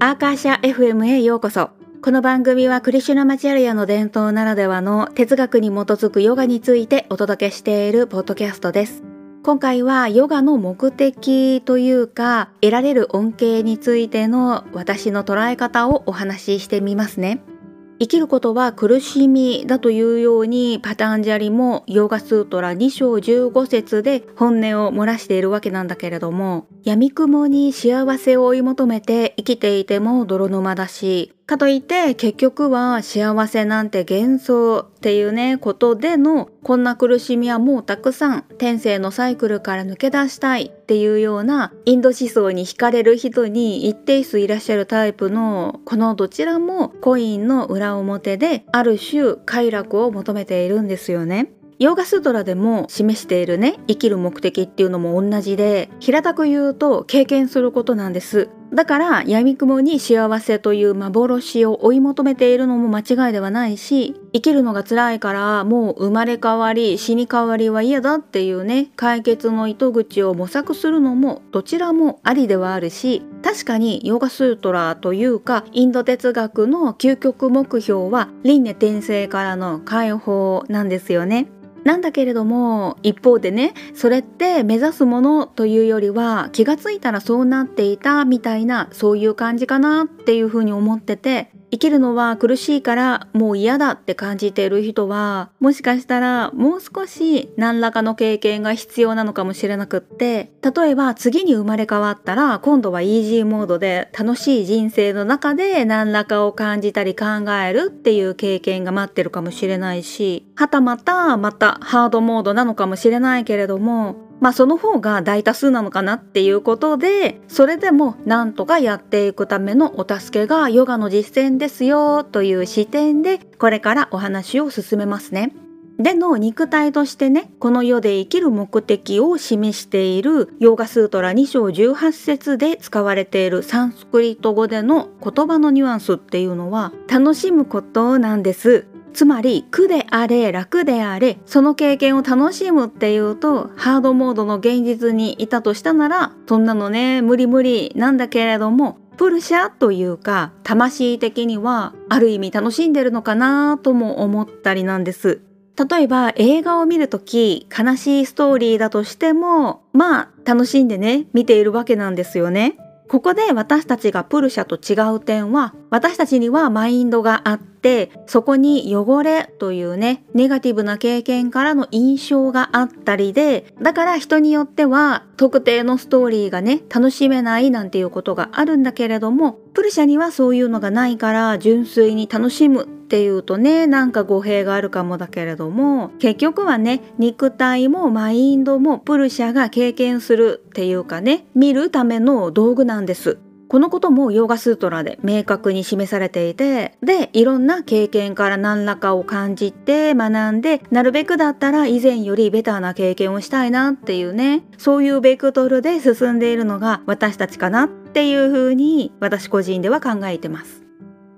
アーカーシャ FM へようこそ。この番組はクリシュナマチャリアの伝統ならではの哲学に基づくヨガについてお届けしているポッドキャストです。今回はヨガの目的というか得られる恩恵についての私の捉え方をお話ししてみますね。生きることは苦しみだというようにパタンジャリもヨガスートラ2章15節で本音を漏らしているわけなんだけれども闇雲に幸せを追い求めて生きていても泥沼だしかといって結局は幸せなんて幻想っていうねことでのこんな苦しみはもうたくさん天性のサイクルから抜け出したいっていうようなインド思想に惹かれる人に一定数いらっしゃるタイプのこのどちらもコインの裏表である種快楽を求めているんですよね。ヨーガストラでも示しているね生きる目的っていうのも同じで平たく言うと経験することなんですだから闇雲に幸せという幻を追い求めているのも間違いではないし生きるのが辛いからもう生まれ変わり死に変わりは嫌だっていうね解決の糸口を模索するのもどちらもありではあるし確かにヨガスートラというかインド哲学の究極目標は輪廻転生からの解放なんですよね。なんだけれども一方でねそれって目指すものというよりは気がついたらそうなっていたみたいなそういう感じかなっていうふうに思ってて。生きるのは苦しいからもう嫌だって感じている人はもしかしたらもう少し何らかの経験が必要なのかもしれなくって例えば次に生まれ変わったら今度はイージーモードで楽しい人生の中で何らかを感じたり考えるっていう経験が待ってるかもしれないしはたまたまたハードモードなのかもしれないけれどもまあその方が大多数なのかなっていうことでそれでもなんとかやっていくためのお助けがヨガの実践ですよという視点でこれからお話を進めますね。での肉体としてねこの世で生きる目的を示しているヨーガスートラ2章18節で使われているサンスクリット語での言葉のニュアンスっていうのは楽しむことなんです。つまり苦であれ楽であれその経験を楽しむっていうとハードモードの現実にいたとしたならそんなのね無理無理なんだけれどもプルシャというか魂的にはある意味楽しんでるのかなとも思ったりなんです。例えば映画を見るとき悲しいストーリーだとしてもまあ楽しんでね見ているわけなんですよね。ここで私たちがプルシャと違う点は私たちにはマインドがあってそこに汚れというねネガティブな経験からの印象があったりでだから人によっては特定のストーリーがね楽しめないなんていうことがあるんだけれどもプルシャにはそういうのがないから純粋に楽しむっていうとねなんか語弊があるかもだけれども結局はね肉体もマインドもプルシャが経験するっていうかね見るための道具なんです。このこともヨーガスートラで明確に示されていてでいろんな経験から何らかを感じて学んでなるべくだったら以前よりベターな経験をしたいなっていうねそういうベクトルで進んでいるのが私たちかなっていうふうに私個人では考えてます。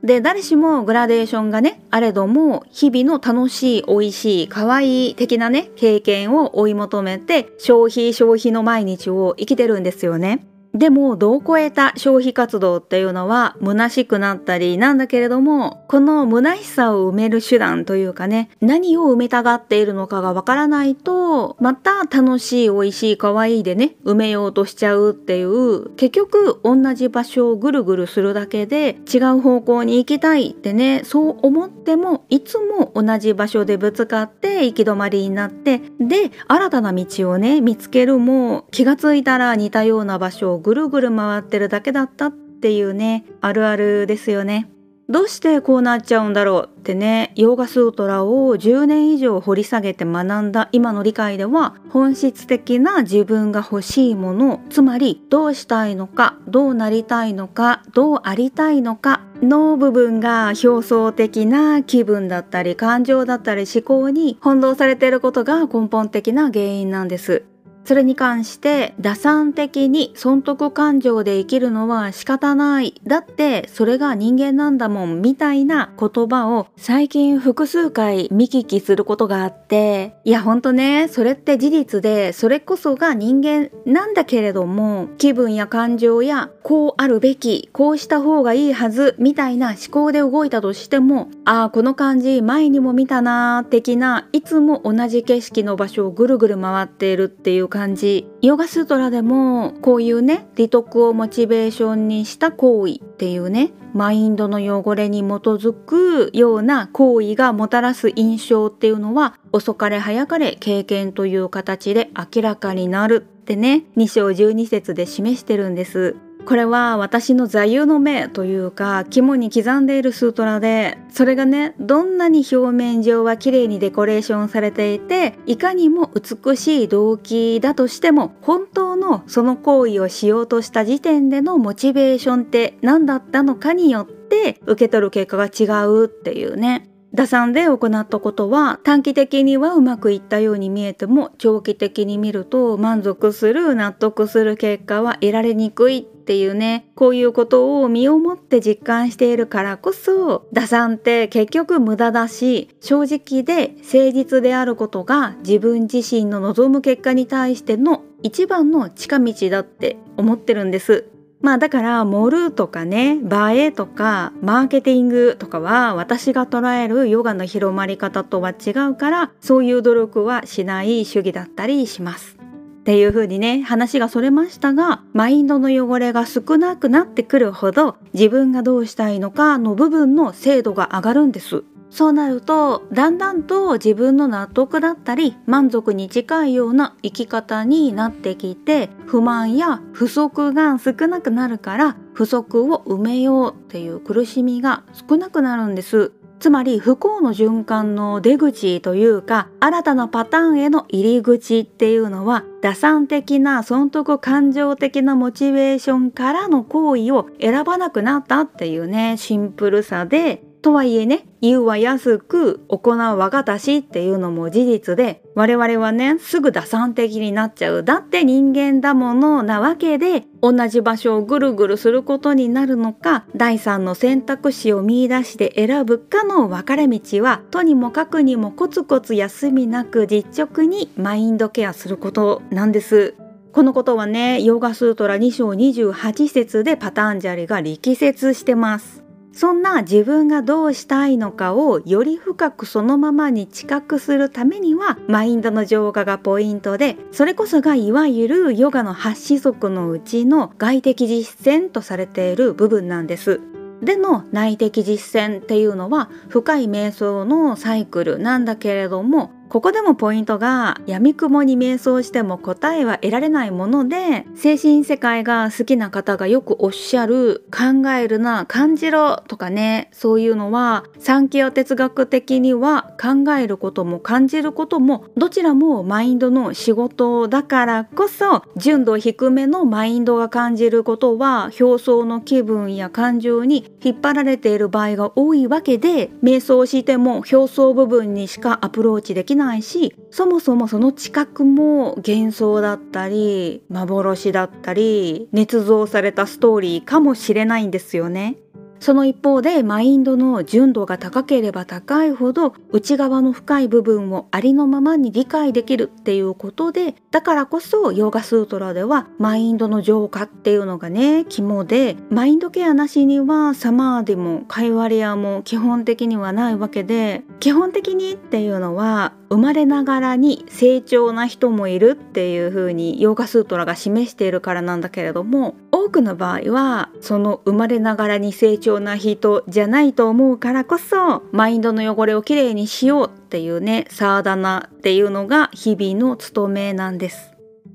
で誰しもグラデーションがねあれども日々の楽しい美味しい可愛い的なね経験を追い求めて消費消費の毎日を生きてるんですよね。でも度を超えた消費活動っていうのは虚しくなったりなんだけれどもこの虚しさを埋める手段というかね何を埋めたがっているのかがわからないとまた楽しい美味しい可愛いでね埋めようとしちゃうっていう結局同じ場所をぐるぐるするだけで違う方向に行きたいってねそう思ってもいつも同じ場所でぶつかって行き止まりになってで新たな道をね見つけるも気がついたら似たような場所をぐるぐる回ってるだけだったっていうねあるあるですよね。どうしてこうなっちゃうんだろうってねヨーガスートラを10年以上掘り下げて学んだ今の理解では本質的な自分が欲しいものつまりどうしたいのかどうなりたいのかどうありたいのかの部分が表層的な気分だったり感情だったり思考に翻弄されていることが根本的な原因なんです。それに関して打算的に損得感情で生きるのは仕方ない。だってそれが人間なんだもんみたいな言葉を最近複数回見聞きすることがあっていやほんとね。それって事実でそれこそが人間なんだけれども気分や感情やこうあるべきこうした方がいいはずみたいな思考で動いたとしてもああこの感じ前にも見たなー的ないつも同じ景色の場所をぐるぐる回っているっていう感じヨガスートラでもこういうね利得をモチベーションにした行為っていうねマインドの汚れに基づくような行為がもたらす印象っていうのは遅かれ早かれ経験という形で明らかになるってね2章12節で示してるんです。これは私の座右の銘というか肝に刻んでいるスートラでそれがねどんなに表面上は綺麗にデコレーションされていていかにも美しい動機だとしても本当のその行為をしようとした時点でのモチベーションって何だったのかによって受け取る結果が違うっていうね。打算で行ったことは短期的にはうまくいったように見えても長期的に見ると満足する納得する結果は得られにくいっていうねこういうことを身をもって実感しているからこそ打算って結局無駄だし正直で誠実であることが自分自身の望む結果に対しての一番の近道だって思ってるんです。まあだから盛るとかね映えとかマーケティングとかは私が捉えるヨガの広まり方とは違うからそういう努力はしない主義だったりします。っていう風にね話がそれましたがマインドの汚れが少なくなってくるほど自分がどうしたいのかの部分の精度が上がるんですそうなるとだんだんと自分の納得だったり満足に近いような生き方になってきて不満や不足が少なくなるから不足を埋めようっていう苦しみが少なくなるんです。つまり不幸の循環の出口というか新たなパターンへの入り口っていうのは打算的な損得感情的なモチベーションからの行為を選ばなくなったっていうねシンプルさでとはいえね言うは安く行う我がたしっていうのも事実で我々はねすぐ打算的になっちゃうだって人間だものなわけで同じ場所をぐるぐるすることになるのか第三の選択肢を見いだして選ぶかの分かれ道はとにもかくにもコツコツ休みなく実直にマインドケアすることなんです。このことはねヨガスートラ2章28節でパタンジャリが力説してます。そんな自分がどうしたいのかをより深くそのままに知覚するためにはマインドの浄化がポイントでそれこそがいわゆるヨガの8子則のうちの外的実践とされている部分なんです。での内的実践っていうのは深い瞑想のサイクルなんだけれどもここでもポイントが闇雲に瞑想しても答えは得られないもので精神世界が好きな方がよくおっしゃる考えるな感じろとかねそういうのは産経哲学的には考えることも感じることもどちらもマインドの仕事だからこそ純度低めのマインドが感じることは表層の気分や感情に引っ張られている場合が多いわけで瞑想しても表層部分にしかアプローチできない。ないしそもそもその知覚も幻想だったり幻だったり捏造されたストーリーかもしれないんですよね。その一方でマインドの純度が高ければ高いほど内側の深い部分をありのままに理解できるっていうことでだからこそヨーガスートラではマインドの浄化っていうのがね肝でマインドケアなしにはサマーディもカイワリアも基本的にはないわけで基本的にっていうのは生まれながらに清浄な人もいるっていう風にヨーガスートラが示しているからなんだけれども多くの場合はその生まれながらに清浄な人じゃないと思うからこそマインドの汚れをきれいにしようっていうねサーダナっていうのが日々の務めなんです。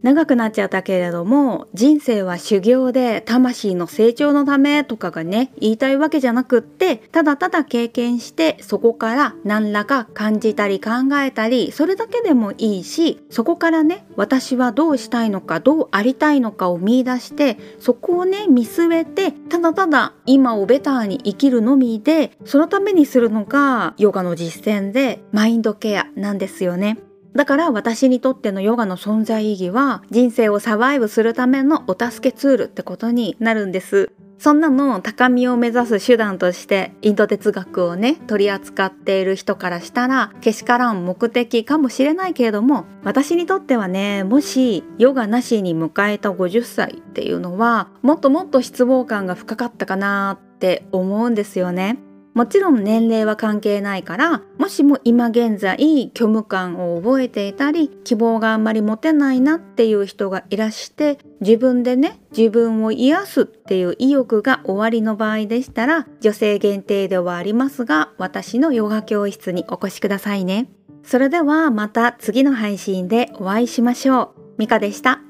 長くなっちゃったけれども人生は修行で魂の成長のためとかがね言いたいわけじゃなくってただただ経験してそこから何らか感じたり考えたりそれだけでもいいしそこからね私はどうしたいのかどうありたいのかを見いだしてそこをね見据えてただただ今をベターに生きるのみでそのためにするのがヨガの実践でマインドケアなんですよね。だから私にとってのヨガの存在意義は人生をサバイブするためのお助けツールってことになるんですそんなの高みを目指す手段としてインド哲学をね取り扱っている人からしたらけしからん目的かもしれないけれども私にとってはねもしヨガなしに迎えた50歳っていうのはもっともっと失望感が深かったかなって思うんですよね。もちろん年齢は関係ないからもしも今現在虚無感を覚えていたり希望があんまり持てないなっていう人がいらして自分でね自分を癒すっていう意欲が終わりの場合でしたら女性限定ではありますが私のヨガ教室にお越しくださいね。それではまた次の配信でお会いしましょう。ミカでした。